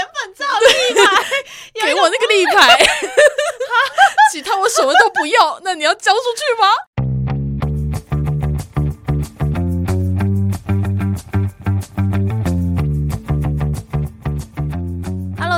原本照立牌，给我那个立牌，其他我什么都不要。那你要交出去吗？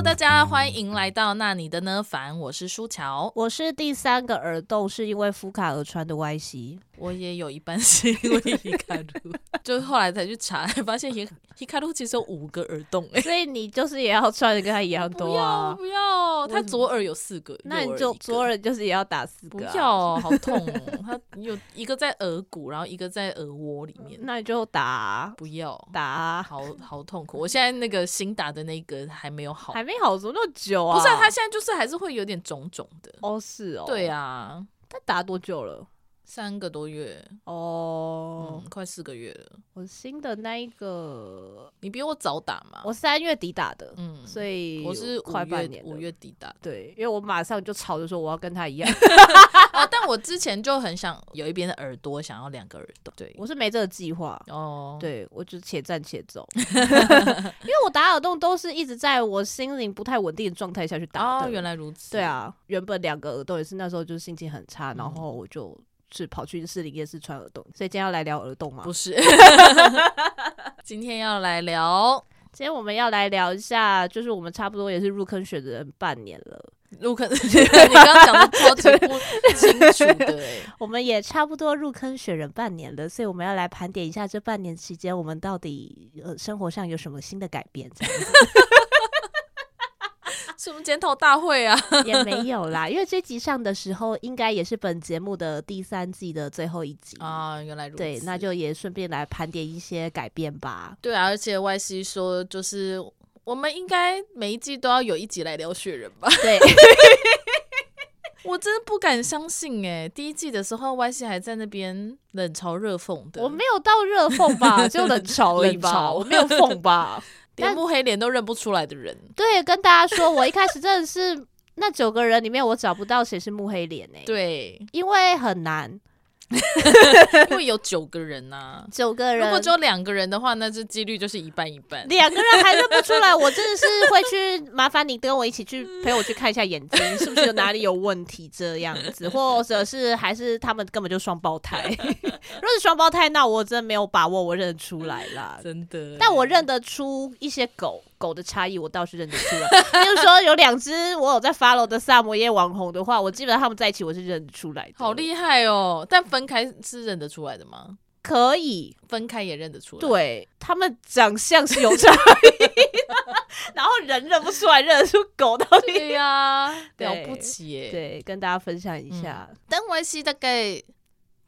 大家欢迎来到那你的呢凡，我是舒乔，我是第三个耳洞是因为福卡而穿的 Y C，我也有一半是因为 Hikaru，就后来才去查，发现 Hikaru 其实有五个耳洞，所以你就是也要穿的跟他一样多啊？不要，不要，他左耳有四个，那你就左耳就是也要打四个，不要，好痛哦，他有一个在耳骨，然后一个在耳窝里面，那你就打，不要打，好好痛苦，我现在那个新打的那个还没有好，还没。好这么久啊！不是、啊，他现在就是还是会有点肿肿的。哦，是哦。对啊，他打多久了？三个多月哦、嗯，快四个月了。我新的那一个，你比我早打嘛？我三月底打的，嗯，所以我是快半年，五月底打的。对，因为我马上就吵着说我要跟他一样。哦，但我之前就很想有一边的耳朵想要两个耳朵。对，我是没这个计划哦。对，我就且战且走，因为我打耳洞都是一直在我心灵不太稳定的状态下去打的。哦，原来如此。对啊，原本两个耳洞也是那时候就是心情很差，嗯、然后我就。是跑去士林夜市穿耳洞，所以今天要来聊耳洞吗？不是，今天要来聊，今天我们要来聊一下，就是我们差不多也是入坑选人半年了。入坑，你刚刚讲的超级不清楚的哎，我们也差不多入坑选人半年了，所以我们要来盘点一下这半年期间我们到底呃生活上有什么新的改变。什么检讨大会啊？也没有啦，因为这集上的时候，应该也是本节目的第三季的最后一集啊。原来如此，对，那就也顺便来盘点一些改变吧。对啊，而且 Y C 说，就是我们应该每一季都要有一集来聊雪人吧？对，我真的不敢相信哎、欸，第一季的时候 Y C 还在那边冷嘲热讽的，我没有到热讽吧，就冷嘲而已吧，嘲我没有讽吧。连慕黑脸都认不出来的人，对，跟大家说，我一开始真的是那九个人里面，我找不到谁是慕黑脸呢，对，因为很难。因为有九个人呐、啊，九个人，如果只有两个人的话，那这几率就是一半一半。两个人还认不出来，我真的是会去麻烦你跟我一起去陪我去看一下眼睛，是不是有哪里有问题这样子，或者是还是他们根本就双胞胎。如果是双胞胎，那我真的没有把握我认得出来啦，真的。但我认得出一些狗。狗的差异我倒是认得出来，就是说有两只我有在 follow 的萨摩耶网红的话，我基本上他们在一起我是认得出来的。好厉害哦！但分开是认得出来的吗？可以分开也认得出来。对，他们长相是有差异，然后人认不出来，认得出狗到底。对呀、啊，了不起耶！对，跟大家分享一下。嗯、但 YC 大概。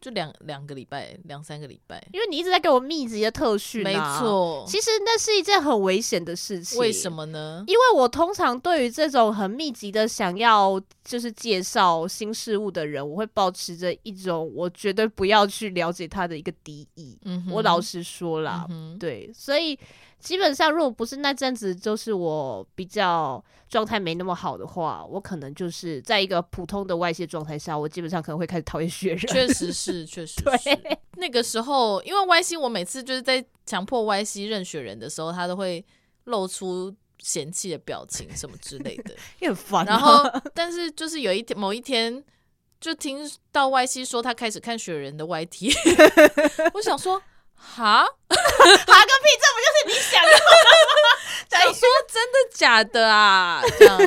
就两两个礼拜，两三个礼拜，因为你一直在给我密集的特训，没错。其实那是一件很危险的事情。为什么呢？因为我通常对于这种很密集的想要就是介绍新事物的人，我会保持着一种我绝对不要去了解他的一个敌意。嗯，我老实说啦，嗯，对，所以。基本上，如果不是那阵子，就是我比较状态没那么好的话，我可能就是在一个普通的外泄状态下，我基本上可能会开始讨厌雪人。确实是，确实是。对，那个时候，因为 Y C，我每次就是在强迫 Y C 认雪人的时候，他都会露出嫌弃的表情什么之类的，也很烦。然后，但是就是有一天，某一天，就听到 Y C 说他开始看雪人的 Y T，我想说。哈，哈个屁！这不就是你想的吗？想说真的假的啊？这样，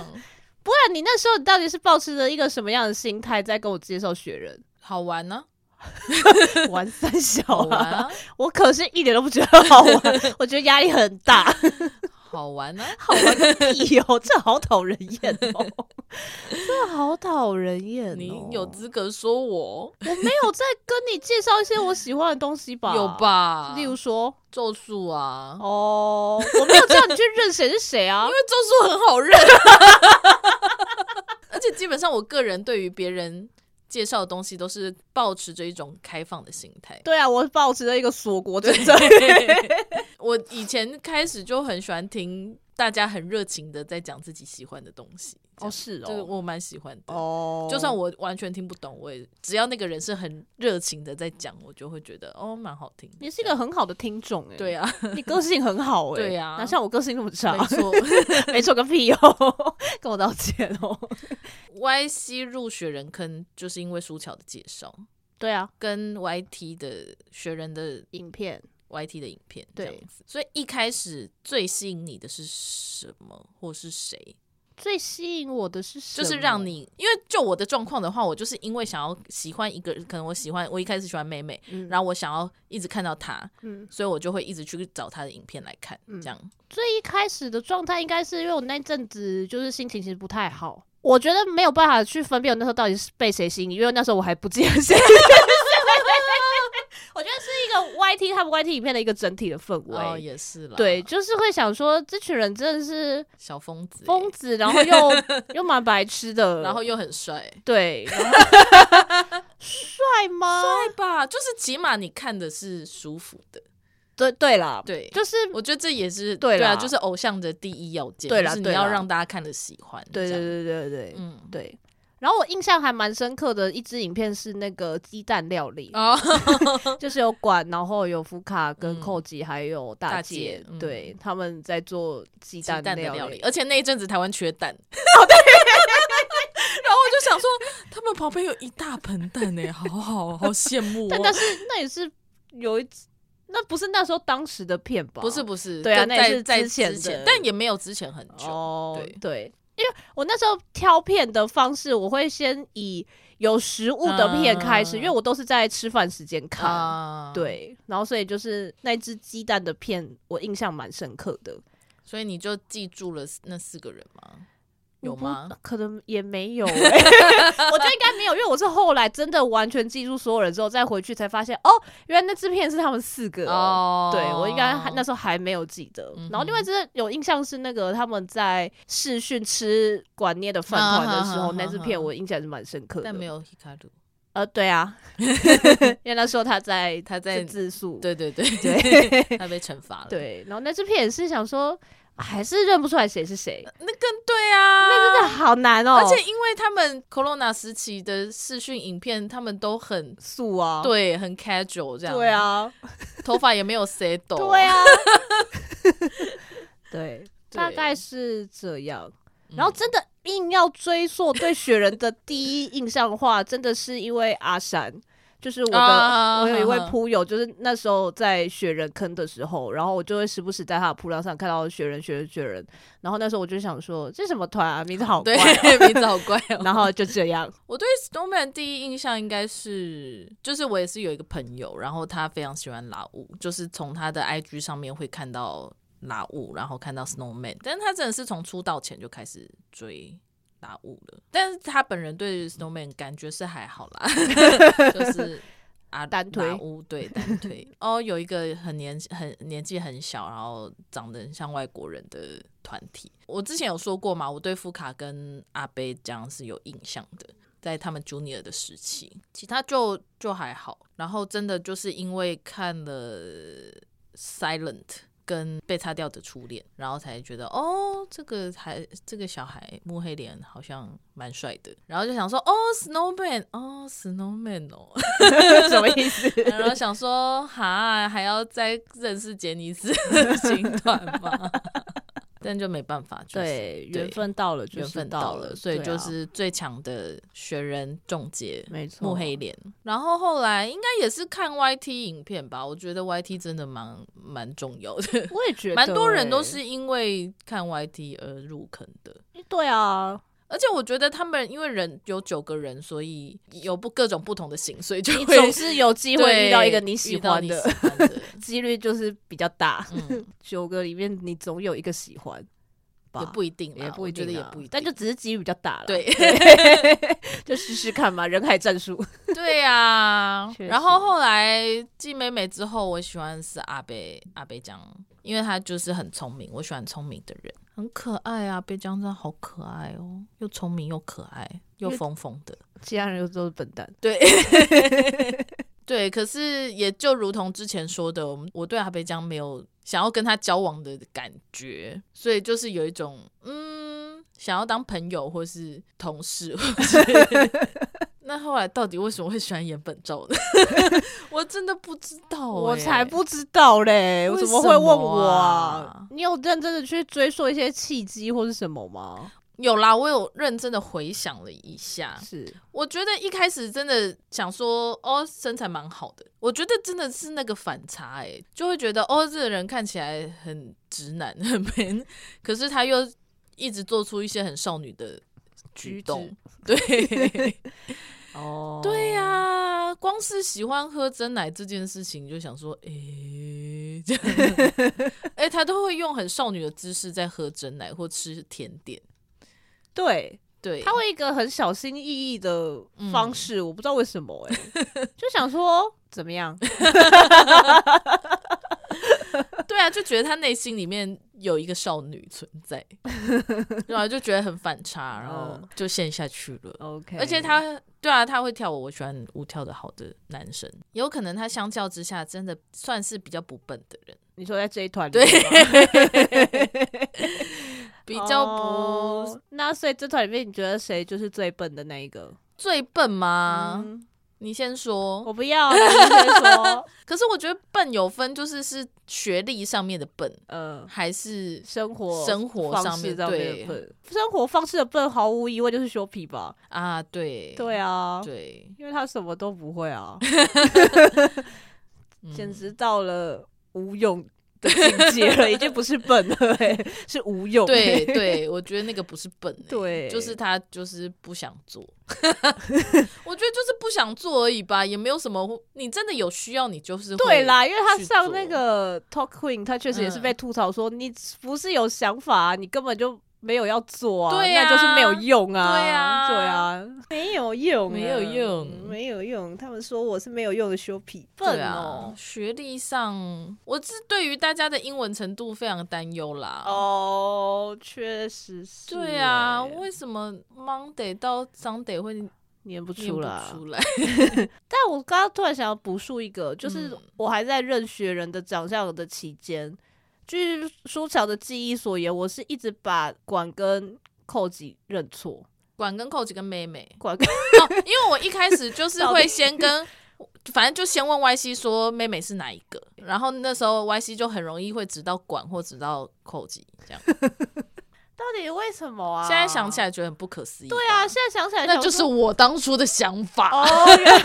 不然你那时候你到底是抱持着一个什么样的心态在跟我介绍雪人？好玩呢、啊？玩三小啊我可是一点都不觉得好玩，我觉得压力很大。好玩呢、啊？好玩个屁哦！这好讨人厌哦！这好讨人厌、哦。你有资格说我？我没有在跟你介绍一些我喜欢的东西吧？有吧？例如说咒术啊。哦，我没有叫你去认谁是谁啊，因为咒术很好认。而且基本上，我个人对于别人。介绍的东西都是保持着一种开放的心态。对啊，我保持着一个锁国的心 我以前开始就很喜欢听大家很热情的在讲自己喜欢的东西，哦，是哦，这个我蛮喜欢的哦。就算我完全听不懂，我也只要那个人是很热情的在讲，我就会觉得哦，蛮好听。你是一个很好的听众哎，对啊，你个性很好哎，对啊，哪像我个性那么差？没错，没错个屁哦，跟我道歉哦。Y C 入学人坑就是因为苏乔的介绍，对啊，跟 Y T 的学人的影片。Y T 的影片对这样子，所以一开始最吸引你的是什么，或是谁？最吸引我的是什么？就是让你，因为就我的状况的话，我就是因为想要喜欢一个人，可能我喜欢我一开始喜欢妹妹，嗯、然后我想要一直看到她，嗯，所以我就会一直去找她的影片来看，嗯、这样。最一开始的状态应该是因为我那阵子就是心情其实不太好，我觉得没有办法去分辨我那时候到底是被谁吸引，因为那时候我还不记得谁。我觉得是一个 Y T 他们 Y T 影片的一个整体的氛围，哦，也是啦。对，就是会想说，这群人真的是小疯子，疯子，然后又 又蛮白痴的，然后又很帅，对，帅吗？帅吧，就是起码你看的是舒服的。对对啦，对，就是我觉得这也是对啊，就是偶像的第一要件，对啦，就是你要让大家看的喜欢。对对对对对，嗯，对。然后我印象还蛮深刻的一支影片是那个鸡蛋料理，就是有管，然后有福卡跟寇吉还有大姐，对，他们在做鸡蛋料理，而且那一阵子台湾缺蛋，然后我就想说，他们旁边有一大盆蛋呢，好好好羡慕。但是那也是有一，那不是那时候当时的片吧？不是不是，对啊，那也是之前的，但也没有之前很久。对对。因为我那时候挑片的方式，我会先以有食物的片开始，uh, 因为我都是在吃饭时间看，uh, 对，然后所以就是那只鸡蛋的片，我印象蛮深刻的，所以你就记住了那四个人吗？有吗？可能也没有、欸，我觉得应该没有，因为我是后来真的完全记住所有人之后再回去才发现，哦，原来那支片是他们四个哦。对，我应该那时候还没有记得。嗯、然后另外真的有印象是那个他们在试训吃管捏的饭团的时候，啊、那支片我印象是蛮深刻的。但没有 Hikaru。呃，对啊，因为那时候他在他在自诉，对对对对，他被惩罚了。对，然后那支片也是想说。还是认不出来谁是谁，那更对啊，那真的好难哦。而且因为他们 Corona 时期的视讯影片，他们都很素啊，对，很 casual 这样。对啊，头发也没有 set 抖。对啊，对，大概是这样。然后真的硬要追溯对雪人的第一印象的话，真的是因为阿山。就是我的，啊、我有一位铺友，就是那时候在雪人坑的时候，然后我就会时不时在他的铺料上看到雪人、雪人、雪人。然后那时候我就想说，这什么团啊？名字好怪，喔，对，名字好怪哦，喔。然后就这样，我对 Snowman 第一印象应该是，就是我也是有一个朋友，然后他非常喜欢拉乌，就是从他的 IG 上面会看到拉乌，然后看到 Snowman，但是他真的是从出道前就开始追。打雾了，但是他本人对 Snowman 感觉是还好啦，就是啊 单推乌对单推哦，有一个很年很年纪很小，然后长得很像外国人的团体。我之前有说过嘛，我对福卡跟阿贝这样是有印象的，在他们 Junior 的时期，其他就就还好。然后真的就是因为看了 Silent。跟被擦掉的初恋，然后才觉得哦，这个孩这个小孩摸黑脸好像蛮帅的，然后就想说哦，Snowman，哦，Snowman 哦，什么意思？然后想说哈，还要再认识杰尼斯新 团吗？但就没办法，对，缘分到了，缘分到了，所以就是最强的雪人重杰，没错，木黑莲。然后后来应该也是看 YT 影片吧，我觉得 YT 真的蛮蛮重要的，我也觉得，蛮多人都是因为看 YT 而入坑的。对啊，而且我觉得他们因为人有九个人，所以有不各种不同的型，所以就你总是有机会遇到一个你喜欢的，几率就是比较大。嗯、九个里面你总有一个喜欢，也不一定，也不一定，也不一定，但就只是几率比较大了。对，就试试看嘛，人海战术。对呀、啊，然后后来继美美之后，我喜欢的是阿贝阿贝江，因为他就是很聪明，我喜欢聪明的人，很可爱啊，贝江真的好可爱哦，又聪明又可爱又疯疯的，其他人又都是笨蛋。对。对，可是也就如同之前说的，我我对阿北江没有想要跟他交往的感觉，所以就是有一种嗯，想要当朋友或是同事。那后来到底为什么会喜欢演本照呢？我真的不知道、欸，我才不知道嘞！我怎么会问我啊？你有认真的去追溯一些契机或是什么吗？有啦，我有认真的回想了一下。是，我觉得一开始真的想说，哦，身材蛮好的。我觉得真的是那个反差、欸，哎，就会觉得，哦，这个人看起来很直男，很 man，可是他又一直做出一些很少女的举动，对。哦，对呀、啊，光是喜欢喝珍奶这件事情，就想说，哎、哎、欸，他都会用很少女的姿势在喝珍奶或吃甜点。对。对，他会一个很小心翼翼的方式，嗯、我不知道为什么、欸，哎，就想说怎么样？对啊，就觉得他内心里面有一个少女存在，然后就觉得很反差，然后就陷下去了。OK，而且他，对啊，他会跳舞，我喜欢舞跳的好的男生。有可能他相较之下，真的算是比较不笨的人。你说在这一团里对，比较不、哦。那所以这团里面，你觉得谁就是最笨的那一个？最笨吗？嗯你先说，我不要。你先说。可是我觉得笨有分，就是是学历上面的笨，嗯，还是生活生活上面的对生活方式的笨，毫无疑问就是修皮吧。啊，对，对啊，对，因为他什么都不会啊，简直到了无用。的境界了，已经不是笨了，欸，是无用。对对，我觉得那个不是笨，欸，对，就是他就是不想做。我觉得就是不想做而已吧，也没有什么。你真的有需要，你就是会对啦。因为他上那个 Talk Queen，他确实也是被吐槽说，你不是有想法，你根本就。没有要做啊，对啊，那就是没有用啊，对啊，对啊，没有用，没有用，没有用。他们说我是没有用的修皮笨哦。学历上，我是对于大家的英文程度非常担忧啦。哦，确实是。对啊，为什么 Monday 到 Sunday 会念不出来？出来。但我刚刚突然想要补述一个，就是我还在认学人的长相的期间。据舒乔的记忆所言，我是一直把管跟寇吉认错，管跟寇吉跟妹妹，管跟哦，因为我一开始就 是会先跟，反正就先问 Y C 说妹妹是哪一个，然后那时候 Y C 就很容易会指到管或指到寇吉这样。到底为什么啊？现在想起来觉得很不可思议。对啊，现在想起来那就是我当初的想法。哦，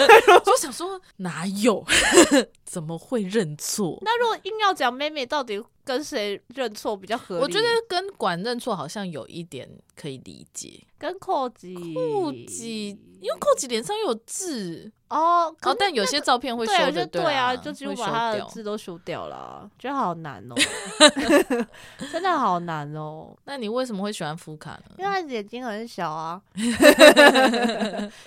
就想说哪有？怎么会认错？那如果硬要讲妹妹到底跟谁认错比较合理？我觉得跟管认错好像有一点可以理解。跟寇吉，寇吉，因为寇吉脸上又有痣哦，哦，但有些照片会修的，对啊，就几乎把他的字都修掉了，觉得好难哦，真的好难哦。那你为什么会喜欢福卡呢？因为他眼睛很小啊，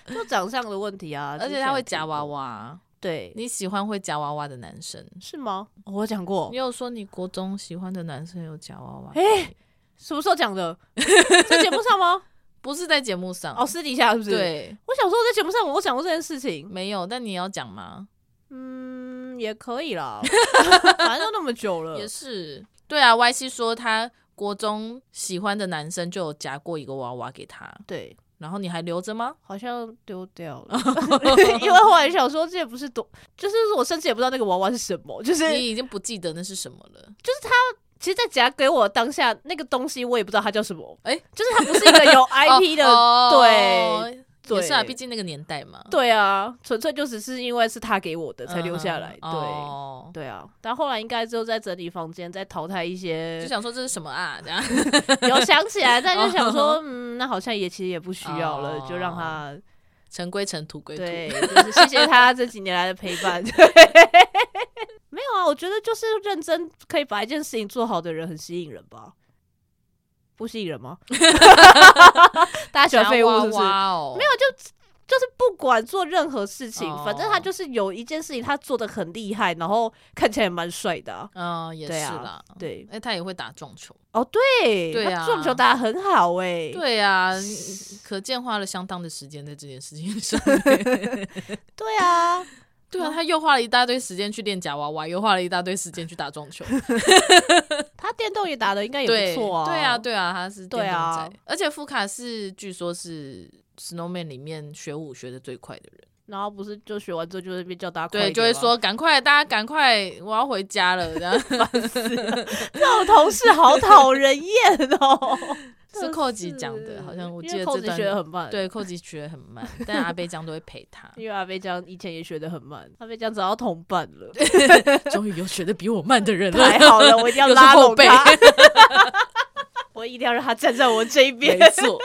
就长相的问题啊，而且他会夹娃娃。对，你喜欢会夹娃娃的男生是吗？我讲过，你有说你国中喜欢的男生有夹娃娃？哎，什么时候讲的？在节目上吗？不是在节目上，哦，私底下是不是？对，我想说在节目上我讲过这件事情，没有，但你要讲吗？嗯，也可以啦，反正都那么久了，也是。对啊，Y C 说他国中喜欢的男生就有夹过一个娃娃给他，对。然后你还留着吗？好像丢掉了，因为后来想说这也不是多，就是我甚至也不知道那个娃娃是什么，就是你已经不记得那是什么了。就是他其实，在夹给我当下那个东西，我也不知道它叫什么。哎、欸，就是它不是一个有 IP 的，哦、对。对，是啊，毕竟那个年代嘛。对啊，纯粹就只是因为是他给我的才留下来。嗯、对，哦、对啊。但后来应该之后在整理房间，在淘汰一些，就想说这是什么啊？这样 有想起来，但就想说，哦、嗯，那好像也其实也不需要了，哦、就让它尘归尘，土归土。对，就是谢谢他这几年来的陪伴。没有啊，我觉得就是认真可以把一件事情做好的人很吸引人吧。不吸引人吗？大家喜欢废物是不是？没有，就就是不管做任何事情，反正他就是有一件事情他做的很厉害，然后看起来也蛮帅的。嗯，也是啦。对，哎，他也会打撞球。哦，对，对啊，撞球打得很好哎。对啊，可见花了相当的时间在这件事情上。对啊。对啊，他又花了一大堆时间去练假娃娃，又花了一大堆时间去打撞球。他电动也打的应该也不错啊。对啊，对啊，他是电动仔。啊、而且福卡是据说是 Snowman 里面学舞学的最快的人。然后不是就学完之后就会被叫大家对，就会说赶快大家赶快，我要回家了，这样 烦死了。这种同事好讨人厌哦。是寇吉讲的，好像我记得这段学得很慢。对，寇吉学得很慢，但阿贝江都会陪他，因为阿贝江以前也学得很慢。阿贝江找到同伴了，终于有学得比我慢的人了，太好了，我一定要拉拢他。我一定要让他站在我这一边，没错，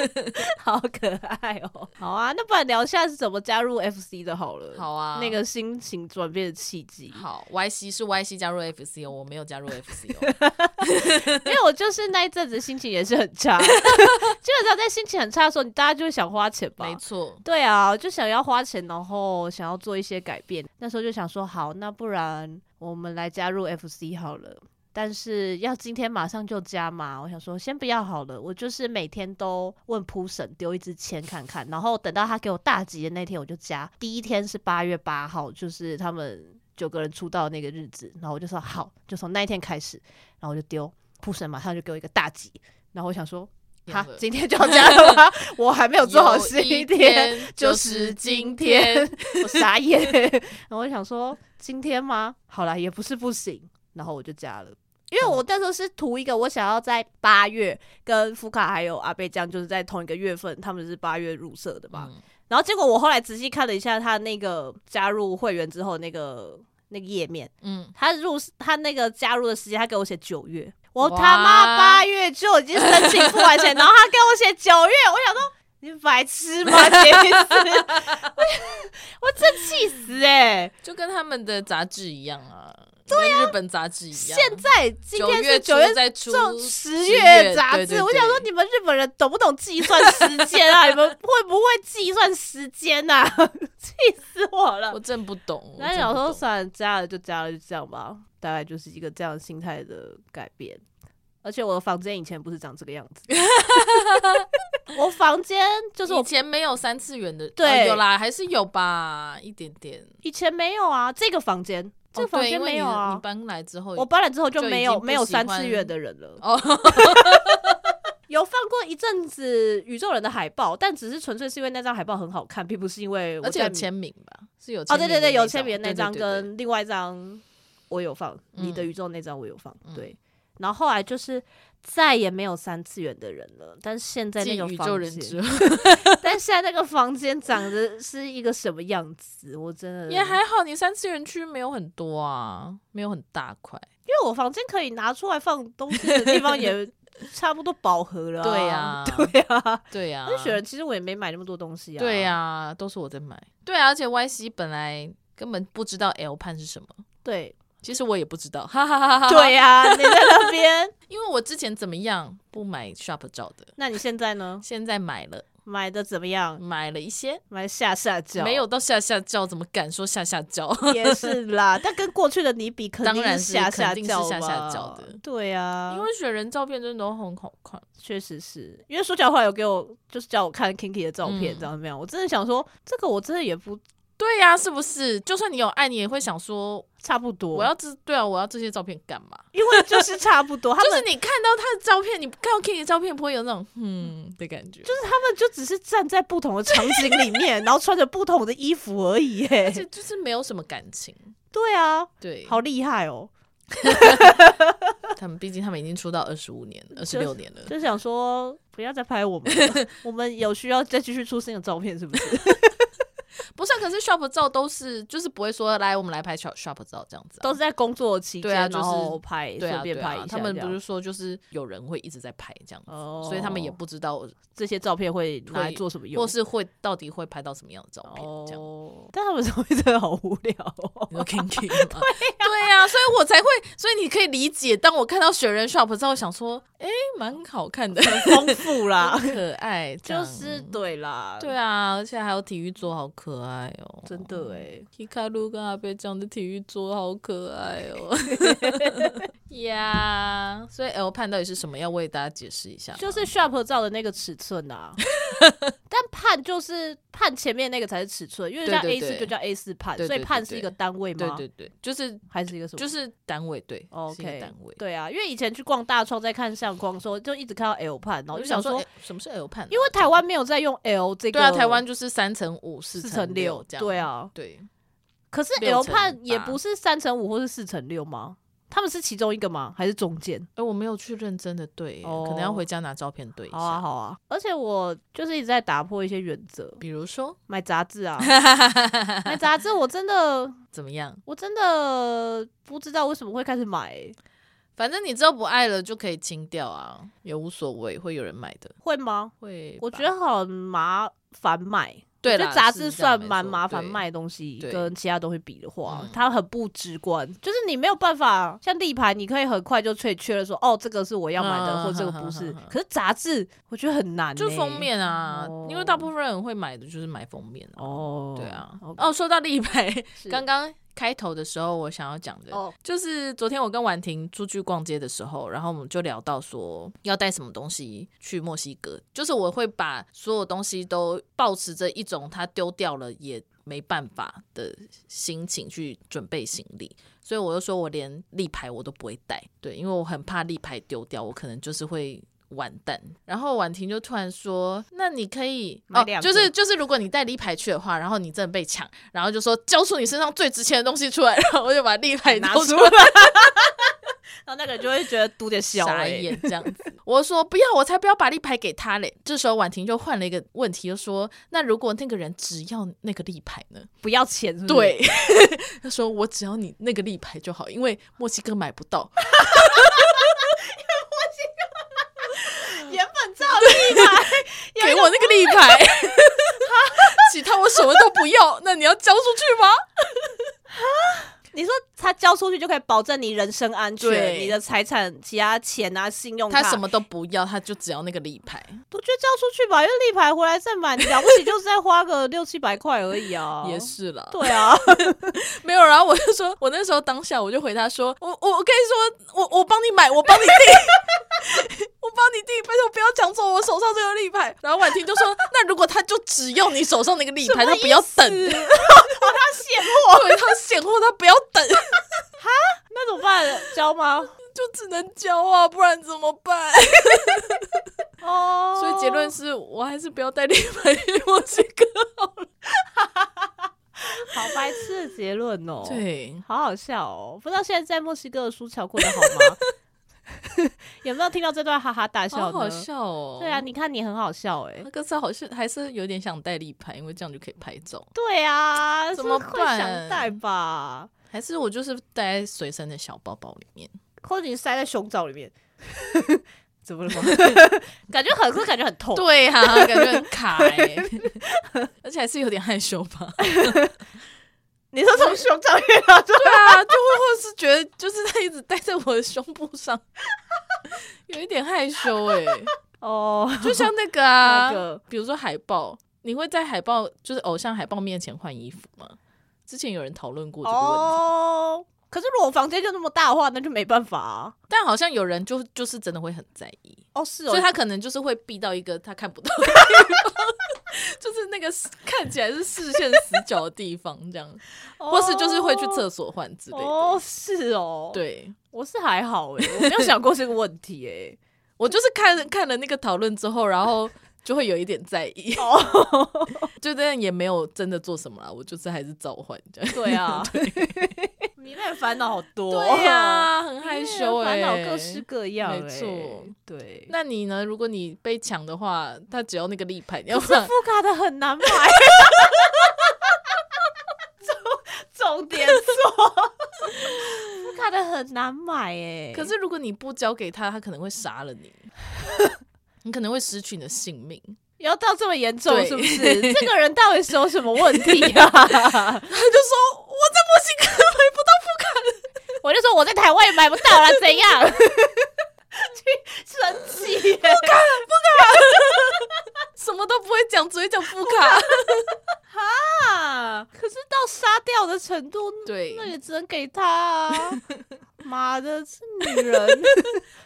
好可爱哦。好啊，那不然聊一下是怎么加入 FC 的好了。好啊，那个心情转变的契机。好，YC 是 YC 加入 FC 哦，我没有加入 FC 哦，因为我就是那一阵子心情也是很差，基本上在心情很差的时候，你大家就会想花钱吧。没错，对啊，就想要花钱，然后想要做一些改变。那时候就想说，好，那不然我们来加入 FC 好了。但是要今天马上就加嘛？我想说先不要好了，我就是每天都问扑神丢一支签看看，然后等到他给我大吉的那天我就加。第一天是八月八号，就是他们九个人出道的那个日子，然后我就说好，就从那一天开始，然后我就丢扑神，马上就给我一个大吉。然后我想说，好，今天就要加了吗？我还没有做好心，一天就是今天，我傻 眼。然后我想说，今天吗？好啦，也不是不行，然后我就加了。因为我那时候是图一个，我想要在八月跟福卡还有阿贝酱，就是在同一个月份，他们是八月入社的吧。嗯、然后结果我后来仔细看了一下他那个加入会员之后那个那个页面，嗯，他入他那个加入的时间，他给我写九月，我他妈八月就已经申请付完钱，然后他给我写九月，我想说你白痴吗？杰斯，我真气死哎、欸，就跟他们的杂志一样啊。对呀，日本杂志一样。现在今天是九月在出十月杂志，我想说你们日本人懂不懂计算时间啊？你们会不会计算时间啊？气死我了！我真不懂。那有时候算加了就加了，就这样吧。大概就是一个这样心态的改变。而且我的房间以前不是长这个样子，我房间就是我以前没有三次元的，对，有啦，还是有吧，一点点。以前没有啊，这个房间。这个房间没有啊！你搬来之后，我搬来之后就没有没有三次元的人了。哦，有放过一阵子宇宙人的海报，但只是纯粹是因为那张海报很好看，并不是因为我而且有签名吧？是有哦，对对对，有签名的那张跟另外一张我有放，你的宇宙那张我有放。对，然后后来就是。再也没有三次元的人了，但是现在那个房间，但现在那个房间长得是一个什么样子？我真的也还好，你三次元区没有很多啊，没有很大块，因为我房间可以拿出来放东西的地方也 差不多饱和了、啊。对呀、啊，对呀、啊，对呀。那雪人其实我也没买那么多东西啊。对呀、啊，都是我在买。对啊，而且 YC 本来根本不知道 L 盘是什么。对。其实我也不知道，哈哈哈哈。对呀、啊，你在那边，因为我之前怎么样不买 Shop 照的，那你现在呢？现在买了，买的怎么样？买了一些，买下下照，没有到下下照，怎么敢说下下照？也是啦，但跟过去的你比，肯定是下下照，下下照的。对呀、啊，因为雪人照片真的都很好看，确实是因为书樵后来有给我，就是叫我看 Kinky 的照片，知道没有？我真的想说，这个我真的也不。对呀、啊，是不是？就算你有爱，你也会想说差不多。我要这，对啊，我要这些照片干嘛？因为就是差不多。就是你看到他的照片，你看到 King 的照片，不会有那种嗯的感觉。就是他们就只是站在不同的场景里面，然后穿着不同的衣服而已，而且就是没有什么感情。对啊，对，好厉害哦。他们毕竟他们已经出道二十五年、二十六年了，就想说不要再拍我们，我们有需要再继续出新的照片，是不是？不是，可是 shop 照都是就是不会说来我们来拍 shop shop 照这样子，都是在工作期间，对啊，就是拍，对啊，顺便拍一下。他们不是说就是有人会一直在拍这样子，所以他们也不知道这些照片会拿来做什么用，或是会到底会拍到什么样的照片这样。但他们照片真的好无聊，Kinky 对呀，所以我才会，所以你可以理解，当我看到雪人 shop 照，我，想说，哎，蛮好看的，很丰富啦，可爱，就是对啦，对啊，而且还有体育桌，好可爱哦。真的哎，皮卡鲁跟阿贝酱的体育桌好可爱哦，呀，所以 L 判到底是什么？要为大家解释一下。就是 Sharp 照的那个尺寸啊，但判就是判前面那个才是尺寸，因为像 A 四就叫 A 四判，所以判是一个单位吗？对对对，就是还是一个什么？就是单位，对，OK，单位。对啊，因为以前去逛大创在看相框的时候，就一直看到 L 判，然后就想说什么是 L 判？因为台湾没有在用 L 这个，对啊，台湾就是三乘五、四乘六这样。对啊，对。可是 L 判也不是三乘五或是四乘六吗？他们是其中一个吗？还是中间？哎，我没有去认真的对，可能要回家拿照片对一下。好啊，好啊。而且我就是一直在打破一些原则，比如说买杂志啊，买杂志我真的怎么样？我真的不知道为什么会开始买。反正你之后不爱了就可以清掉啊，也无所谓，会有人买的。会吗？会。我觉得很麻烦买。对，了杂志算蛮麻烦卖东西，跟其他东西比的话，它很不直观。就是你没有办法像立牌，你可以很快就确确认说，哦，这个是我要买的，或这个不是。可是杂志我觉得很难，就封面啊，因为大部分人会买的就是买封面哦。对啊，哦，说到立牌，刚刚。开头的时候，我想要讲的，oh. 就是昨天我跟婉婷出去逛街的时候，然后我们就聊到说要带什么东西去墨西哥，就是我会把所有东西都保持着一种它丢掉了也没办法的心情去准备行李，所以我就说我连立牌我都不会带，对，因为我很怕立牌丢掉，我可能就是会。完蛋！然后婉婷就突然说：“那你可以哦，就是就是，如果你带立牌去的话，然后你真的被抢，然后就说交出你身上最值钱的东西出来，然后我就把立牌拿出来，然后那个人就会觉得嘟点小傻眼这样子。我说不要，我才不要把立牌给他嘞。这时候婉婷就换了一个问题，就说：那如果那个人只要那个立牌呢？不要钱是不是？对，他说我只要你那个立牌就好，因为墨西哥买不到。” 原本照立牌，给我那个立牌，其他我什么都不要。那你要交出去吗？你说他交出去就可以保证你人身安全，你的财产、其他钱啊、信用卡，他什么都不要，他就只要那个立牌。我觉得交出去吧，因为立牌回来再买，你了不起就是再花个 六七百块而已啊。也是啦，对啊，没有。然后我就说，我那时候当下我就回他说，我我我跟你说，我我帮你买，我帮你订，我帮你订，拜托不要抢走我手上这个立牌。然后婉婷就说，那如果他就只要你手上那个立牌，他不要等，哦，他现货，对，他现货，他不要。等哈，那怎么办？教吗？就只能教啊，不然怎么办？哦，所以结论是我还是不要带立牌去墨西哥好了。好白痴的结论哦。对，好好笑哦。不知道现在在墨西哥的书樵过得好吗？有没有听到这段哈哈大笑？好好笑哦！对啊，你看你很好笑哎。那个时候好像还是有点想带立牌，因为这样就可以拍照。对啊，怎么办？想带吧？还是我就是带在随身的小包包里面，或者你塞在胸罩里面？怎么了吗？感觉很，会感觉很痛。对啊，感觉很卡哎、欸，而且还是有点害羞吧。你说从胸罩里面拿出来？对啊，就会或是觉得就是他一直戴在我的胸部上，有一点害羞哎、欸。哦，就像那个啊，那个比如说海报，你会在海报就是偶像海报面前换衣服吗？之前有人讨论过这个问题。哦，可是如果房间就那么大的话，那就没办法啊。但好像有人就就是真的会很在意。哦，是哦，所以他可能就是会避到一个他看不到的地方，就是那个看起来是视线死角的地方，这样，哦、或是就是会去厕所换之类的。哦，是哦，对，我是还好诶、欸，我没有想过这个问题诶、欸，我就是看看了那个讨论之后，然后。就会有一点在意，就这样也没有真的做什么啦，我就是还是召唤这样。对啊，你那烦恼好多，对呀，很害羞哎，烦恼各式各样，没错。对，那你呢？如果你被抢的话，他只要那个立牌，可是副卡的很难买，重重点说，副卡的很难买哎。可是如果你不交给他，他可能会杀了你。你可能会失去你的性命，要到这么严重是不是？对 这个人到底是有什么问题啊？他就说我在墨西哥买不到副卡，我就说我在台湾也买不到了，怎样？生气，副卡副卡，什么都不会讲，只会讲副卡。哈，可是到杀掉的程度，对，那也只能给他啊。妈的，是女人，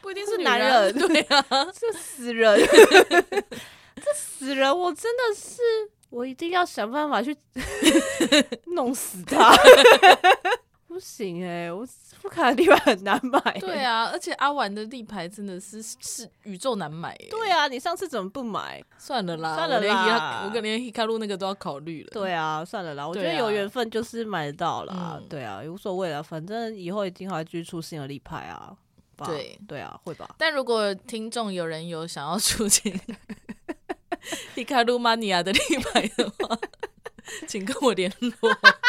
不一定是男人，对啊，是死人，这死人，我真的是，我一定要想办法去 弄死他。不行哎、欸，我副卡的立牌很难买、欸。对啊，而且阿玩的立牌真的是是宇宙难买、欸。对啊，你上次怎么不买？算了啦，算了啦，我可连希卡路那个都要考虑了。对啊，算了啦，我觉得有缘分就是买得到啦。对啊，也无所谓了，反正以后一定还会继续出新的立牌啊。对对啊，会吧。但如果听众有人有想要出新希卡鲁马尼亚的立牌的话，请跟我联络。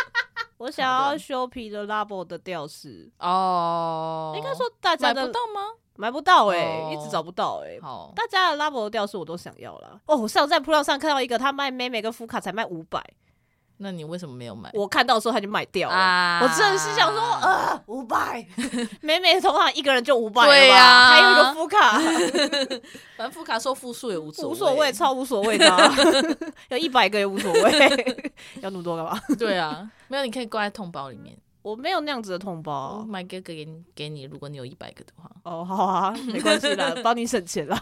我想要修皮的 Labo 的吊饰哦，应该说大家买不到吗？买不到哎、欸，一直找不到哎、欸。好，大家的 Labo 的吊饰我都想要了。哦，我上次在铺料上看到一个，他卖妹妹跟福卡才卖五百。那你为什么没有买？我看到的时候他就卖掉了。啊、我真的是想说，呃，五百，美美通常一个人就五百了吧？对啊、还有一个副卡，反正副卡收复数也无所谓，无所谓，超无所谓的、啊，有一百个也无所谓，要那么多干嘛？对啊，没有，你可以挂在痛包里面。我没有那样子的痛包，买个给你，给你，如果你有一百个的话。哦，好啊，没关系啦，帮你省钱啦。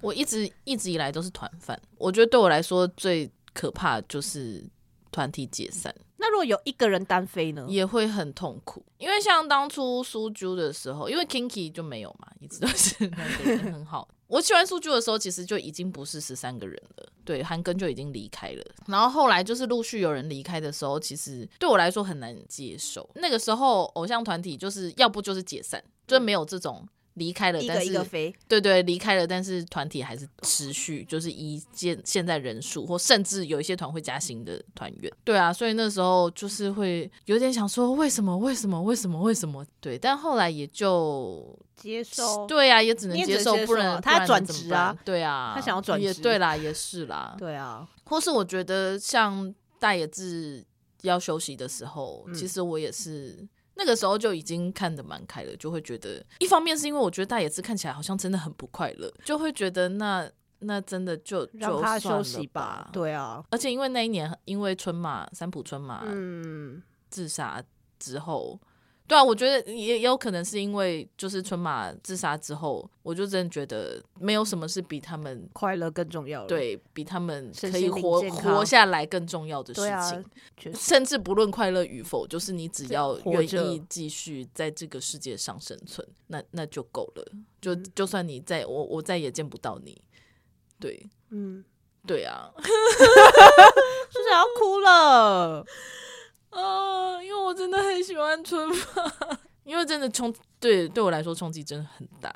我一直一直以来都是团饭，我觉得对我来说最。可怕就是团体解散。那如果有一个人单飞呢？也会很痛苦。因为像当初苏珠的时候，因为 Kinky 就没有嘛，一直都是那个人很好。我喜欢苏珠的时候，其实就已经不是十三个人了。对，韩庚就已经离开了。然后后来就是陆续有人离开的时候，其实对我来说很难接受。那个时候偶像团体就是要不就是解散，就没有这种。离开了，但是对对，离开了，但是团体还是持续，就是一现现在人数，或甚至有一些团会加新的团员。对啊，所以那时候就是会有点想说，为什么？为什么？为什么？为什么？对，但后来也就接受。对啊，也只能接受，接受不然他转职啊。对啊，他想要转职。也对啦，也是啦。对啊，或是我觉得像大野智要休息的时候，嗯、其实我也是。那个时候就已经看得蛮开了，就会觉得，一方面是因为我觉得大野智看起来好像真的很不快乐，就会觉得那那真的就让他休息吧。对啊，而且因为那一年因为春马三浦春马嗯自杀之后。对啊，我觉得也也有可能是因为就是春马自杀之后，我就真的觉得没有什么是比他们快乐更重要的，对，比他们可以活活下来更重要的事情。啊、甚至不论快乐与否，就是你只要愿意继续在这个世界上生存，那那就够了。就就算你再我我再也见不到你，对，嗯，对啊，是想要哭了。啊，因为我真的很喜欢春发，因为真的冲对对我来说冲击真的很大。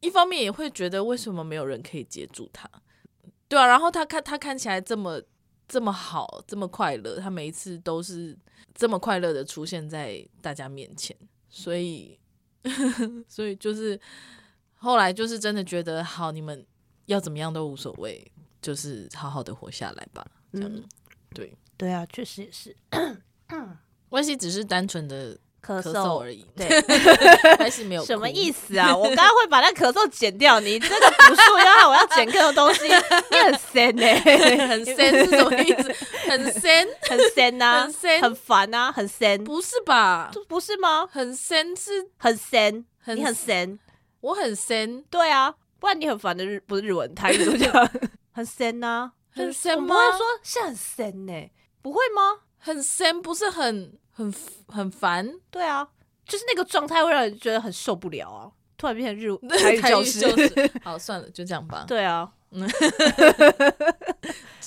一方面也会觉得为什么没有人可以接住他，对啊。然后他看他看起来这么这么好，这么快乐，他每一次都是这么快乐的出现在大家面前，所以 所以就是后来就是真的觉得好，你们要怎么样都无所谓，就是好好的活下来吧，这样、嗯、对。对啊，确实也是。歪西只是单纯的咳嗽而已，对，歪西没有。什么意思啊？我刚刚会把那咳嗽剪掉，你这个不是要害我要剪更多东西，你很仙呢、欸，很仙是什么意思？很仙，很仙呐、啊，很仙，很烦呐、啊，很仙，不是吧？不是吗？很仙是很仙，你很仙，我很仙，对啊，不然你很烦的日不是日文，台语怎么讲？很仙呐，很仙吗？我不会说是很仙呢、欸。不会吗？很仙，不是很很很烦？对啊，就是那个状态会让人觉得很受不了啊！突然变成日 台语教师，好，算了，就这样吧。对啊，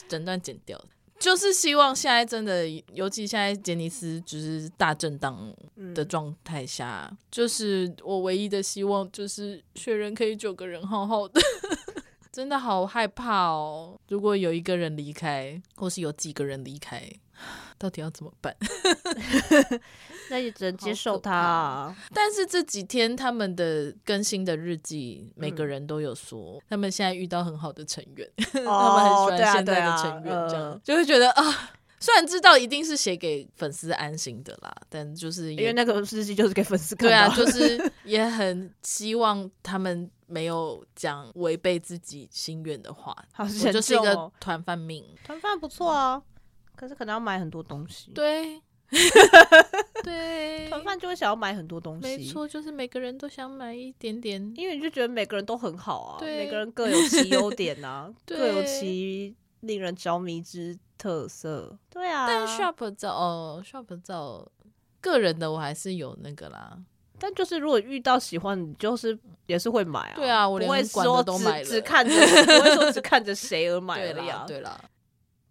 整段剪掉。就是希望现在真的，尤其现在杰尼斯就是大震荡的状态下，嗯、就是我唯一的希望就是雪人可以九个人好好的。真的好害怕哦！如果有一个人离开，或是有几个人离开，到底要怎么办？那也只能接受他啊。但是这几天他们的更新的日记，每个人都有说，他们现在遇到很好的成员，嗯、他们很喜欢现在的成员，这样、就会觉得啊。虽然知道一定是写给粉丝安心的啦，但就是因为那个日记就是给粉丝看。对啊，就是也很希望他们没有讲违背自己心愿的话。好，我就是一个团饭命，团饭不错啊，可是可能要买很多东西。对，对，团饭就会想要买很多东西，没错，就是每个人都想买一点点，因为你就觉得每个人都很好啊，每个人各有其优 点啊，各有其令人着迷之特色。对啊，但 shop 照哦，shop 照个人的我还是有那个啦。但就是如果遇到喜欢，你就是也是会买啊。对啊，我连不会说都买了，只只看着，不会说只看着谁而买了呀。对啦，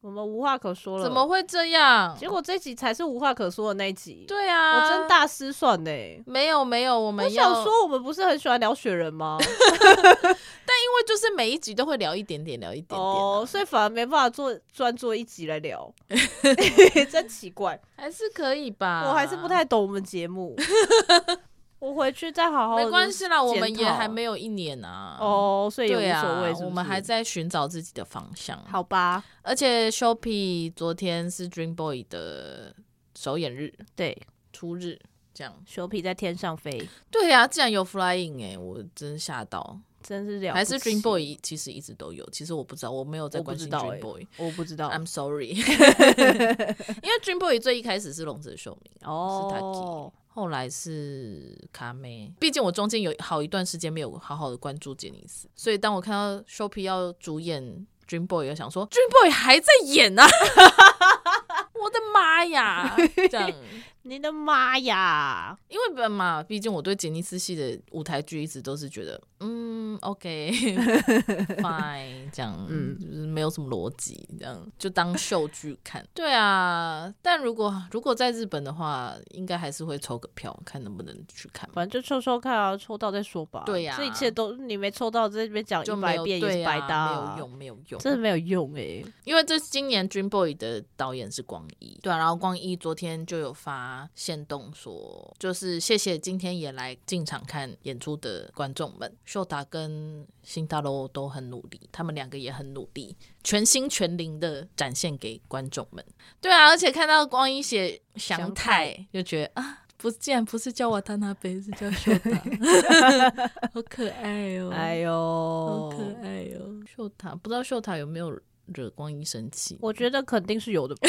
我们无话可说了。怎么会这样？结果这集才是无话可说的那一集。对啊，我真大失算呢。没有没有，我们我想说，我们不是很喜欢聊雪人吗？但因为就是每一集都会聊一点点，聊一点点哦，所以反而没办法做专做一集来聊，真奇怪。还是可以吧？我还是不太懂我们节目。我回去再好好。没关系啦，我们也还没有一年啊。哦，所以也无所谓。啊，我们还在寻找自己的方向。好吧。而且 Shopee 昨天是 Dream Boy 的首演日，对，初日这样。Shopee 在天上飞。对呀，竟然有 Flying 哎，我真吓到，真是了。还是 Dream Boy 其实一直都有，其实我不知道，我没有在关心 Dream Boy，我不知道。I'm sorry，因为 Dream Boy 最一开始是龙泽秀明哦。后来是卡梅，毕竟我中间有好一段时间没有好好的关注杰尼斯，所以当我看到 Shopee 要主演 Dream Boy，我想说 Dream Boy 还在演啊！我的妈呀！这样，你的妈呀！因为嘛，毕竟我对杰尼斯系的舞台剧一直都是觉得，嗯，OK，Fine，这样，嗯，就是没有什么逻辑，这样就当秀剧看。对啊，但如果如果在日本的话，应该还是会抽个票，看能不能去看。反正就抽抽看啊，抽到再说吧。对呀，这一切都你没抽到，在这边讲一百遍也是白搭，没有用，没有用，真的没有用哎。因为这今年 Dream Boy 的导演是光一，对啊，然后光一昨天就有发现动说，就是谢谢今天也来进场看演出的观众们，秀达跟新大楼都很努力，他们两个也很努力，全心全灵的展现给观众们。对啊，而且看到光一写祥太，就觉得啊，不，竟然不是叫瓦塔那杯，是叫秀达，好可爱哦，哎呦，好可爱哦，秀塔，不知道秀塔有没有惹光一生气？我觉得肯定是有的吧。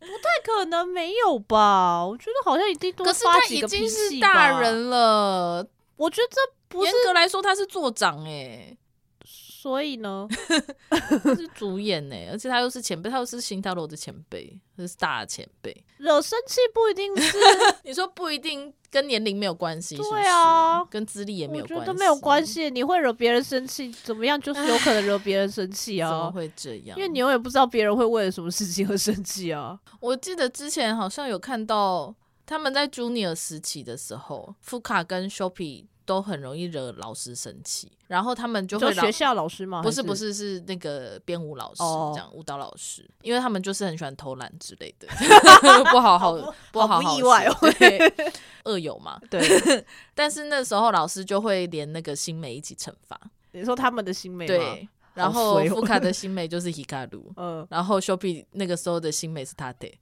不太可能没有吧？我觉得好像一定多发几个脾气吧。可是他已经是大人了，我觉得这不是严格来说他是座长哎、欸，所以呢，他是主演哎、欸，而且他又是前辈，他又是新大楼的前辈，他是大前辈，惹生气不一定是 你说不一定。跟年龄没有关系，对啊，跟资历也没有关系，都没有关系。你会惹别人生气，怎么样？就是有可能惹别人生气啊！怎么会这样？因为你永远不知道别人会为了什么事情而生气啊！我记得之前好像有看到他们在 Junior 时期的时候，福卡跟 Shopee 都很容易惹老师生气，然后他们就会就学校老师吗？不是不是，是那个编舞老师，oh. 这样舞蹈老师，因为他们就是很喜欢偷懒之类的，不好好不好好意外哦，对，恶友嘛，对。但是那时候老师就会连那个新美一起惩罚，你说他们的新美对，然后福卡的新美就是 Hikaru，嗯，然后 Shopee 那个时候的新美是 Tate。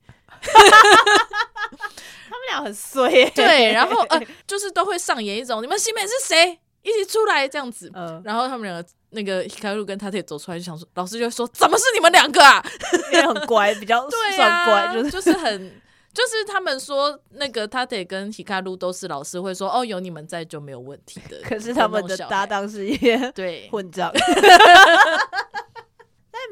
他们俩很衰，对，然后呃，就是都会上演一种你们新美是谁，一起出来这样子，嗯，然后他们两个那个 Hikaru 跟 Tate 走出来，就想说，老师就说，怎么是你们两个啊？因为很乖，比较 算乖，就是。就是很，就是他们说那个 Tate 跟 Hikaru 都是老师会说，哦，有你们在就没有问题的，可是他们的搭档是一些对。混账。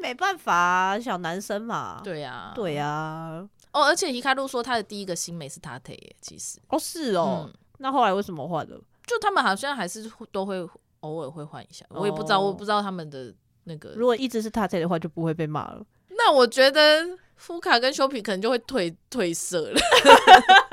但没办法，小男生嘛，对呀，对呀。哦，而且 Hikaru 说他的第一个新美是 Tate 耶，其实哦是哦，嗯、那后来为什么换了？就他们好像还是都会偶尔会换一下，我也不知道，哦、我不知道他们的那个。如果一直是 Tate 的话，就不会被骂了。那我觉得。夫卡跟修皮可能就会退退色了，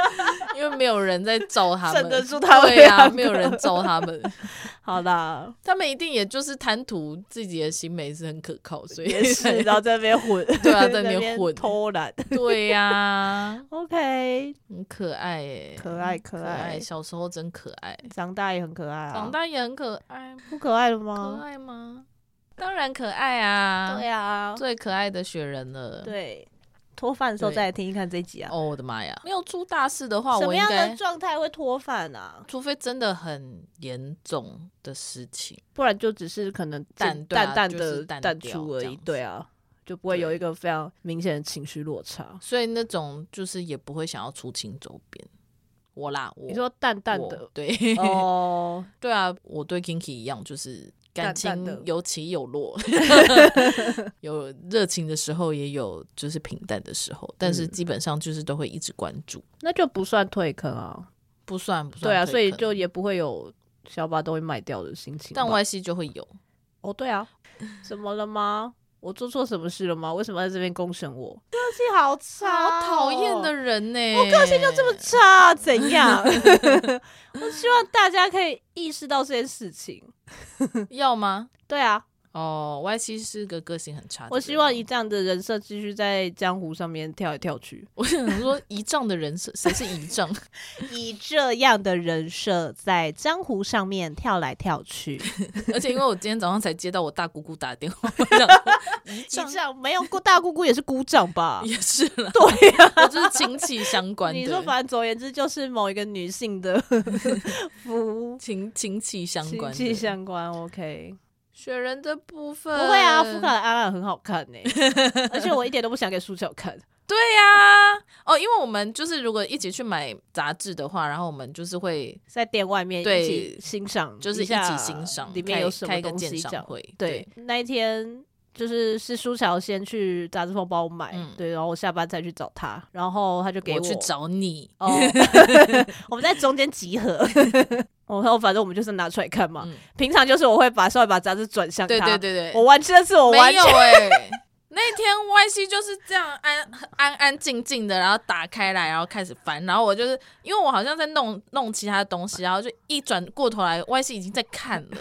因为没有人在招他们，得住他们对啊，没有人招他们。好啦，他们一定也就是贪图自己的新美是很可靠，所以也是然后在那边混，对啊，在那边混偷懒，对呀、啊。OK，很可爱哎，可爱可爱，小时候真可爱，长大也很可爱啊，长大也很可爱，不可爱了吗？可爱吗？当然可爱啊，对啊，最可爱的雪人了，对。脱饭的时候再来听一看这一集啊！哦，我的妈呀，没有出大事的话，什么样的状态会脱饭啊？除非真的很严重的事情，不然就只是可能淡淡淡的淡出而已。对啊，就不会有一个非常明显的情绪落差。所以那种就是也不会想要出清周边。我啦，我你说淡淡的，对哦，对啊，我对 Kinky 一样，就是感情有起有落，有热情的时候，也有就是平淡的时候，但是基本上就是都会一直关注，嗯、那就不算退坑啊，不算不算，对啊，所以就也不会有小把都会卖掉的心情，但 YC 就会有，哦，对啊，怎么了吗？我做错什么事了吗？为什么在这边公审我？个性好差，好讨厌的人呢、欸！我个性就这么差，怎样？我希望大家可以意识到这件事情，要吗？对啊。哦，Y C 是个个性很差的。我希望以这样的人设继续在江湖上面跳来跳去。我想说，一丈的人设，谁是一丈？以这样的人设在江湖上面跳来跳去。而且因为我今天早上才接到我大姑姑打电话，仪仗没有过大姑姑也是姑丈吧？也是了。对呀、啊，我就是亲戚相关。你说，反正总而言之就是某一个女性的夫亲亲戚相关，亲戚相关。OK。雪人的部分不会啊，福卡的安安很好看呢、欸，而且我一点都不想给苏乔看。对呀、啊，哦，因为我们就是如果一起去买杂志的话，然后我们就是会在店外面一起欣赏，就是一起欣赏里面有什么东西。对，对那一天就是是舒乔先去杂志铺帮我买、嗯，对，然后我下班再去找他，然后他就给我，我去找你，哦、我们在中间集合。然后反正我们就是拿出来看嘛、嗯。平常就是我会把稍微把杂志转向他。对对对对，我完全是我完全。那天 Y C 就是这样安安安静静的，然后打开来，然后开始翻。然后我就是因为我好像在弄弄其他东西，然后就一转过头来，Y C 已经在看了。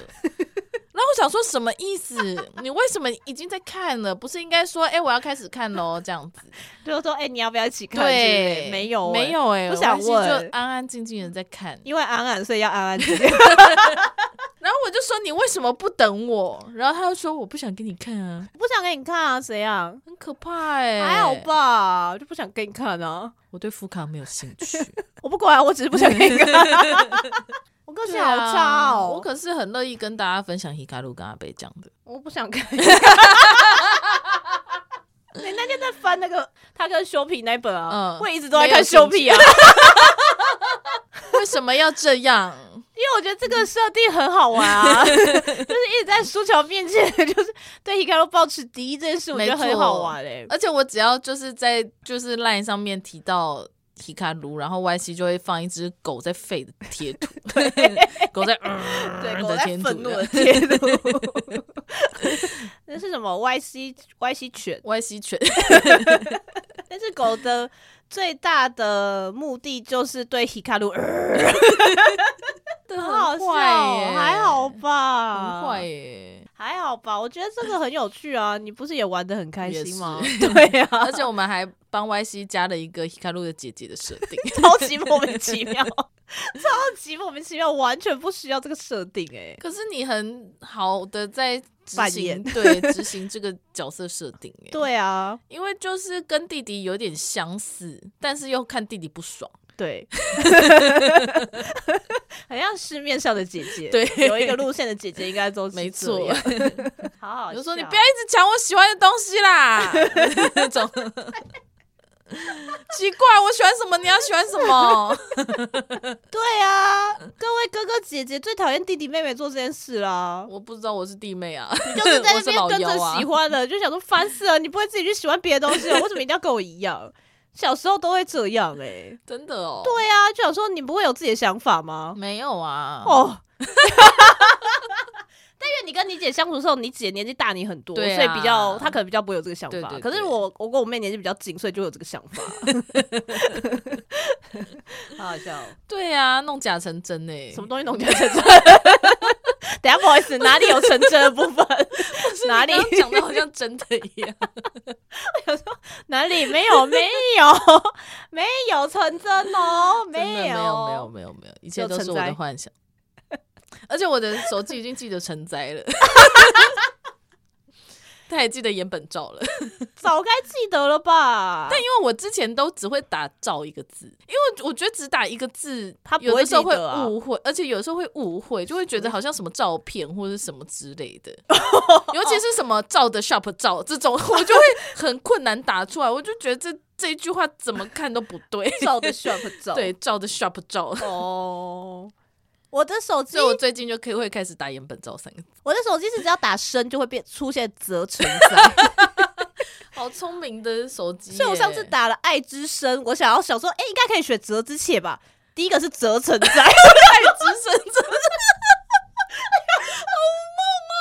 然后我想说什么意思？你为什么已经在看了？不是应该说，哎、欸，我要开始看喽？这样子，就是说，哎、欸，你要不要一起看？对，没有、欸，没有、欸，哎，不想问，就安安静静的在看，因为安安，所以要安安静静。然后我就说，你为什么不等我？然后他就说，我不想给你看啊，不想给你看啊，谁啊？很可怕哎、欸，还好吧，就不想给你看啊。我对福卡没有兴趣，我不管，我只是不想给你看。我个性好差哦、喔，我可是很乐意跟大家分享 Hikaru 跟阿贝讲的。我不想看。你那天在翻那个他跟修皮那本啊，嗯，我一直都在看修皮啊。为什么要这样？因为我觉得这个设定很好玩啊，就是一直在苏乔面前，就是对 Hikaru 抱持敌意这件事，我觉得很好玩哎、欸。而且我只要就是在就是 LINE 上面提到。皮卡卢，然后 Y C 就会放一只狗在吠的贴图，对，狗在，呃、对，狗在愤怒的贴图，那是什么？Y C Y C 犬，Y C 犬，但是狗的最大的目的就是对皮卡卢，呃，很好笑，还好吧，很坏耶。还好吧，我觉得这个很有趣啊！你不是也玩的很开心吗？对呀、啊，而且我们还帮 Y C 加了一个 Hikaru 的姐姐的设定，超级莫名其妙，超级莫名其妙，完全不需要这个设定哎、欸。可是你很好的在执行，对，执行这个角色设定哎。对啊，因为就是跟弟弟有点相似，但是又看弟弟不爽。对，很像市面上的姐姐，对，有一个路线的姐姐应该都没错。好好，就说你不要一直抢我喜欢的东西啦，那种奇怪，我喜欢什么你要喜欢什么？对啊，各位哥哥姐姐最讨厌弟弟妹妹做这件事啦。我不知道我是弟妹啊，你就是在那边跟着喜欢的，就想说烦死了，你不会自己去喜欢别的东西，为什么一定要跟我一样？小时候都会这样哎、欸，真的哦。对啊，就想说你不会有自己的想法吗？没有啊。哦。但因为你跟你姐相处的时候，你姐年纪大你很多，啊，所以比较她可能比较不会有这个想法。可是我我跟我妹年纪比较近，所以就有这个想法。好好笑。对啊，弄假成真哎，欸，什么东西弄假成真？等下不好意思，哪里有成真的部分？哪里讲的好像真的一样？我想说哪里没有没有 没有成真哦，没有没有没有没有没有，一切都是我的幻想。而且我的手机已经记得成灾了。他还记得岩本照了，早该记得了吧？但因为我之前都只会打“照”一个字，因为我觉得只打一个字，他有的时候会误会，而且有的时候会误会，就会觉得好像什么照片或者什么之类的，尤其是什么“照的 shop 照”这种，我就会很困难打出来。我就觉得这这一句话怎么看都不对，“照的 shop 照”对，“照的 shop 照”哦。我的手机，所以我最近就可以会开始打岩本照三个字。我的手机是只要打生就会变出现泽存在，好聪明的手机。所以我上次打了爱之深，我想要想说，哎、欸，应该可以选泽之切吧？第一个是泽存在，爱之深，泽。好梦哦！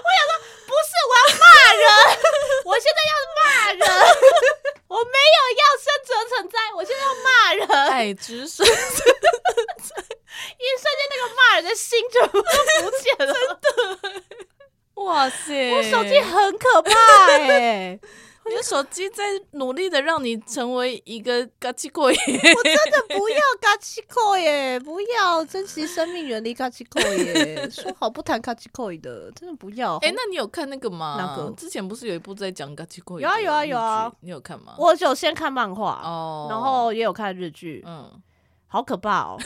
我想说，不是，我要骂人，我现在要骂人，要生存，存在，我现在要骂人，哎，止损。一瞬间，那个骂人的心就浮现了。真的，哇塞！我手机很可怕哎，你的手机在努力的让你成为一个嘎奇扣耶。我真的不要 嘎奇扣耶，不要珍惜生命，远离嘎奇扣耶。说好不谈嘎奇扣的，真的不要。哎、欸，那你有看那个吗？那个之前不是有一部在讲嘎奇扣？有啊有啊有啊，你有看吗？我有先看漫画哦，然后也有看日剧，嗯。好可怕哦，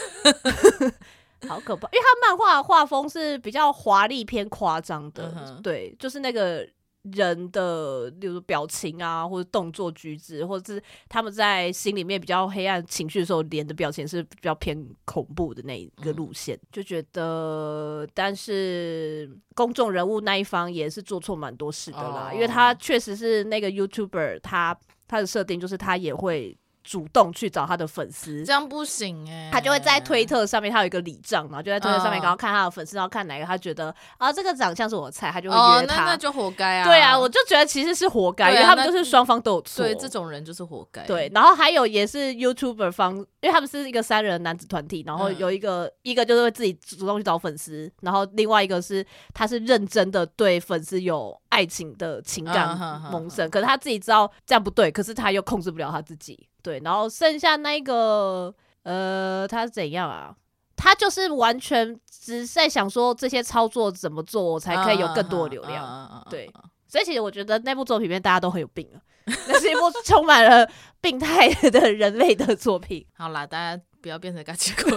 好可怕！因为他漫画的画风是比较华丽偏夸张的，嗯，对，就是那个人的，例如表情啊，或者动作举止，或者是他们在心里面比较黑暗情绪的时候，脸的表情是比较偏恐怖的那一个路线，嗯，就觉得，但是公众人物那一方也是做错蛮多事的啦，哦，因为他确实是那个 YouTuber，他他的设定就是他也会。主动去找他的粉丝，这样不行哎、欸。他就会在推特上面，他有一个礼账嘛，就在推特上面，然后看他的粉丝，然后看哪个他觉得啊，这个长相是我的菜，他就会约他。哦、那那就活该啊。对啊，我就觉得其实是活该、啊，因为他们就是双方都有错。对，这种人就是活该。对，然后还有也是 YouTuber 方，因为他们是一个三人男子团体，然后有一个、嗯、一个就是会自己主动去找粉丝，然后另外一个是他是认真的对粉丝有爱情的情感萌生、嗯，可是他自己知道这样不对，可是他又控制不了他自己。对，然后剩下那个，呃，他是怎样啊？他就是完全只是在想说这些操作怎么做，我才可以有更多的流量。对，所以其实我觉得那部作品里面大家都很有病啊，那是一部充满了病态的人类的作品。好啦，大家不要变成嘎奇狗，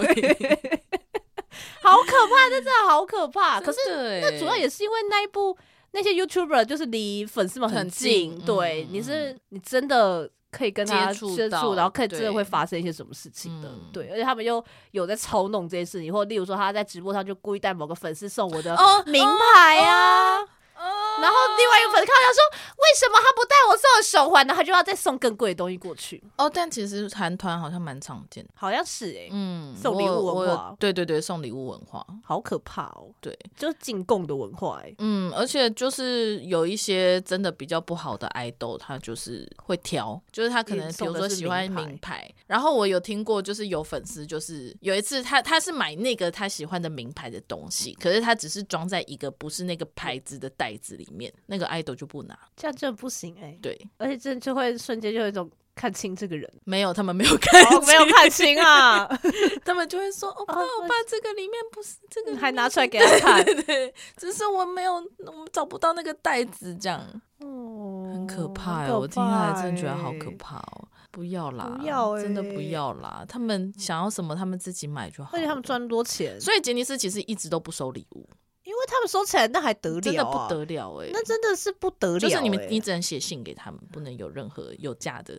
好可怕，真的好可怕。可是那主要也是因为那一部那些 YouTuber 就是离粉丝们很近，很近对、你是你真的。可以跟他接触，然后可以真的会发生一些什么事情的，对，对，而且他们又有在操弄这些事情，或例如说他在直播上就故意带某个粉丝送我的名牌啊。Oh, oh, oh. 然后另外一个粉丝看到他说：“为什么他不带我送的手环？呢？他就要再送更贵的东西过去。”哦，但其实韩团好像蛮常见，好像是哎、欸，嗯，送礼物文化，对对对，送礼物文化，好可怕哦，对，就是进贡的文化哎、欸，嗯，而且就是有一些真的比较不好的爱豆，他就是会挑，就是他可能比如说喜欢名牌，然后我有听过，就是有粉丝就是有一次他他是买那个他喜欢的名牌的东西，可是他只是装在一个不是那个牌子的袋子里。里面那个爱豆就不拿，这样真的不行哎、欸。对，而且这就会瞬间就有一种看清这个人。没有，他们没有看清，哦、没有看清啊。他们就会说：“哦，爸，我爸，这个里面不是这个，还拿出来给他看。对”对，只是我没有，我们找不到那个袋子，这样。哦，很可怕哎、欸！我听下来真的觉得好可怕哦。不要啦，不要、欸，真的不要啦。他们想要什么，他们自己买就好。而且他们赚多钱，所以杰尼斯其实一直都不收礼物。他们收起来那还得了、啊，真的不得了哎、欸，那真的是不得了、欸。就是你们，你只能写信给他们，不能有任何有价的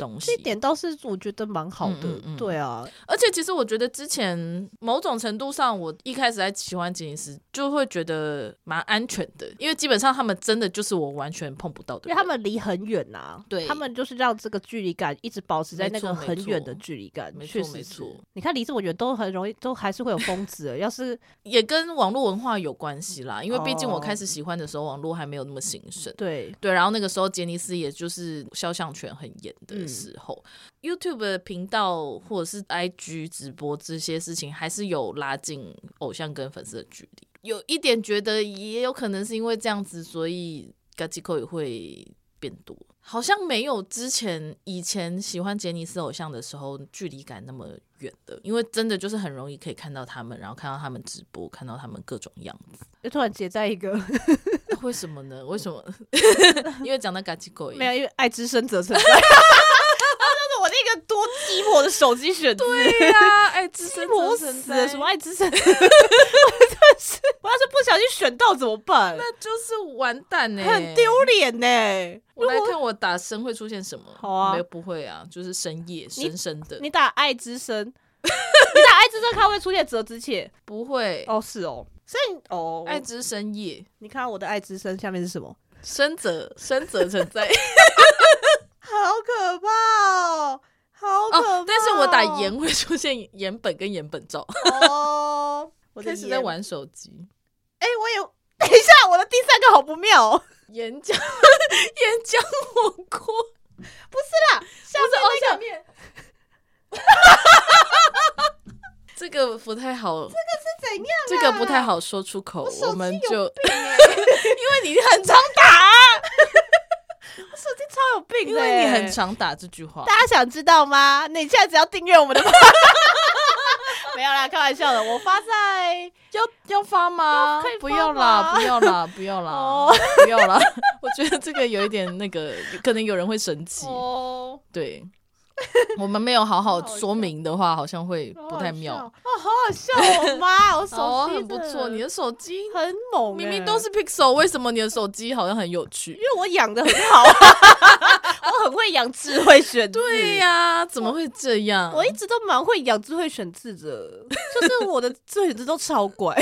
东西。这一点倒是我觉得蛮好的、嗯嗯嗯，对啊。而且其实我觉得之前某种程度上，我一开始在喜欢吉尼斯，就会觉得蛮安全的，因为基本上他们真的就是我完全碰不到的，因为他们离很远呐、啊。对，他们就是让这个距离感一直保持在那个很远的距离感。没错没错，你看离这么远都很容易，都还是会有疯子。要是也跟网络文化有关系啦，因为。毕竟我开始喜欢的时候，网络还没有那么兴盛。对对，然后那个时候杰尼斯也就是肖像权很严的时候，嗯，YouTube 的频道或者是 IG 直播这些事情，还是有拉近偶像跟粉丝的距离。有一点觉得，也有可能是因为这样子，所以嘎吉扣也会变多。好像没有之前以前喜欢杰尼斯偶像的时候距离感那么远的，因为真的就是很容易可以看到他们，然后看到他们直播，看到他们各种样子。就突然结在一个，为什么呢？为什么？因为讲到嘎吉狗，没有，因为爱之深责存在。我那个多鸡婆的手机选择，对呀、啊，爱之深责存在，什么爱之深？是，我要是不小心选到怎么办？那就是完蛋呢、欸，很丢脸呢。我来看我打深会出现什么？好啊，没有不会啊，就是深夜深深的。你打爱之深，你打爱之深，它会出现泽之切？不会哦，是哦，所以哦，爱之深夜，你看我的爱之深下面是什么？深泽深泽存在。好可怕哦，好可怕、哦！但是我打颜会出现颜本跟颜本照哦。我开始在玩手机。哎、欸，我也等一下，我的第三个好不妙、哦。岩浆岩浆火锅不是啦，下面那个面。这个不太好。这个是怎样、啊？这个不太好说出口。我，我们就 因为你很常打、啊。我手机超有病的，因为你很常打这句话。大家想知道吗？你现在只要订阅我们的，没有啦，开玩笑的。我发在 要要发吗？不要啦，不要啦，不要啦，哦、不要啦。我觉得这个有一点那个，可能有人会生气。哦，对。我们没有好好说明的话，好像会不太妙。哦，好好笑！我妈，我手机、哦、很不错，你的手机很猛，明明都是 Pixel，为什么你的手机好像很有趣？因为我养的很好，我很会养智慧选字。对呀、啊，怎么会这样？我，一直都蛮会养智慧选字的，就是我的智慧选字都超怪。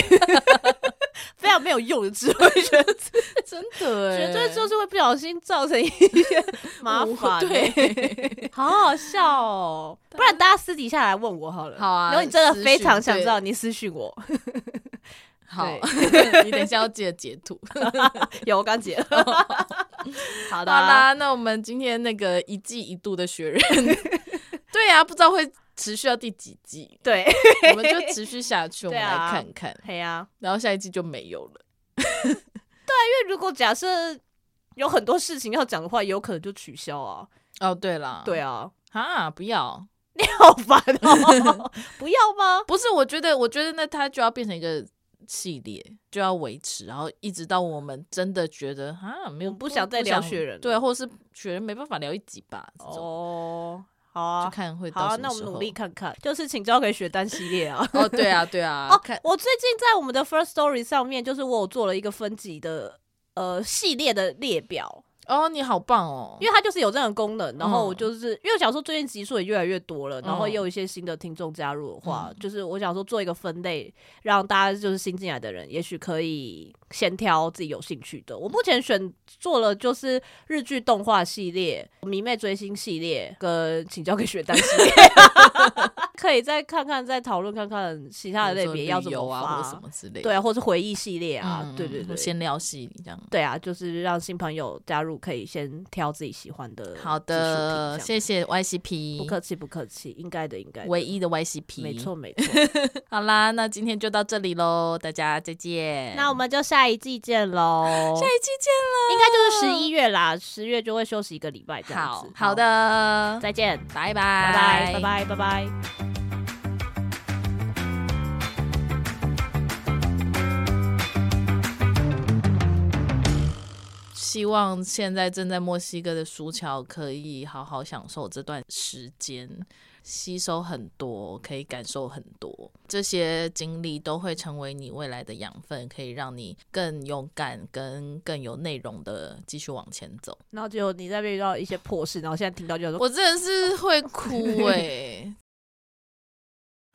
非常没有用的智慧选字，真的哎，绝对就是会不小心造成一些麻烦。对，好好笑哦。不然大家私底下来问我好了。好啊，如果你真的非常想知道，你私讯我。好，你等一下要记得截图。有，我刚截了。好的，好啦，那我们今天那个一季一度的学人，对呀，不知道会。持续到第几季？对，我们就持续下去，我们来看看。对啊，然后下一季就没有了。对，因为如果假设有很多事情要讲的话，有可能就取消啊。哦，对了，对啊，啊，不要，你好烦哦，不要吗？不是，我觉得，我觉得那它就要变成一个系列，就要维持，然后一直到我们真的觉得啊，没有不想再聊雪人，对，或者是雪人没办法聊一集吧。哦。好啊，就看会到好啊，那我们努力看看，就是请交给雪丹系列啊。哦，对啊，对啊。哦，我最近在我们的 First Story 上面，就是我有做了一个分级的呃系列的列表。哦，你好棒哦！因为它就是有这样的功能，然后我就是、嗯、因为我想说最近集数也越来越多了，然后也有一些新的听众加入的话，嗯、就是我想说做一个分类，让大家就是新进来的人，也许可以先挑自己有兴趣的。我目前选做了就是日剧动画系列、迷妹追星系列跟请交给雪丹系列，可以再看看再讨论看看其他的类别要怎么发啊，或者什么之类的，对啊，或者回忆系列啊，嗯、对对对，闲聊系这样，对啊，就是让新朋友加入。可以先挑自己喜欢的。好的，谢谢 YCP，不客气不客气，应该的应该的。唯一的 YCP，没错没错。好啦，那今天就到这里喽，大家再见。那我们就下一季见喽，下一季见了，应该就是十一月啦，十月就会休息一个礼拜这样子。好，好的，再见，拜拜，拜拜，拜拜，拜拜。希望现在正在墨西哥的苏乔可以好好享受这段时间，吸收很多，可以感受很多，这些经历都会成为你未来的养分，可以让你更勇敢、跟更有内容的继续往前走。然后就你在遇到一些破事，然后现在听到就说，我真的是会哭哎、欸。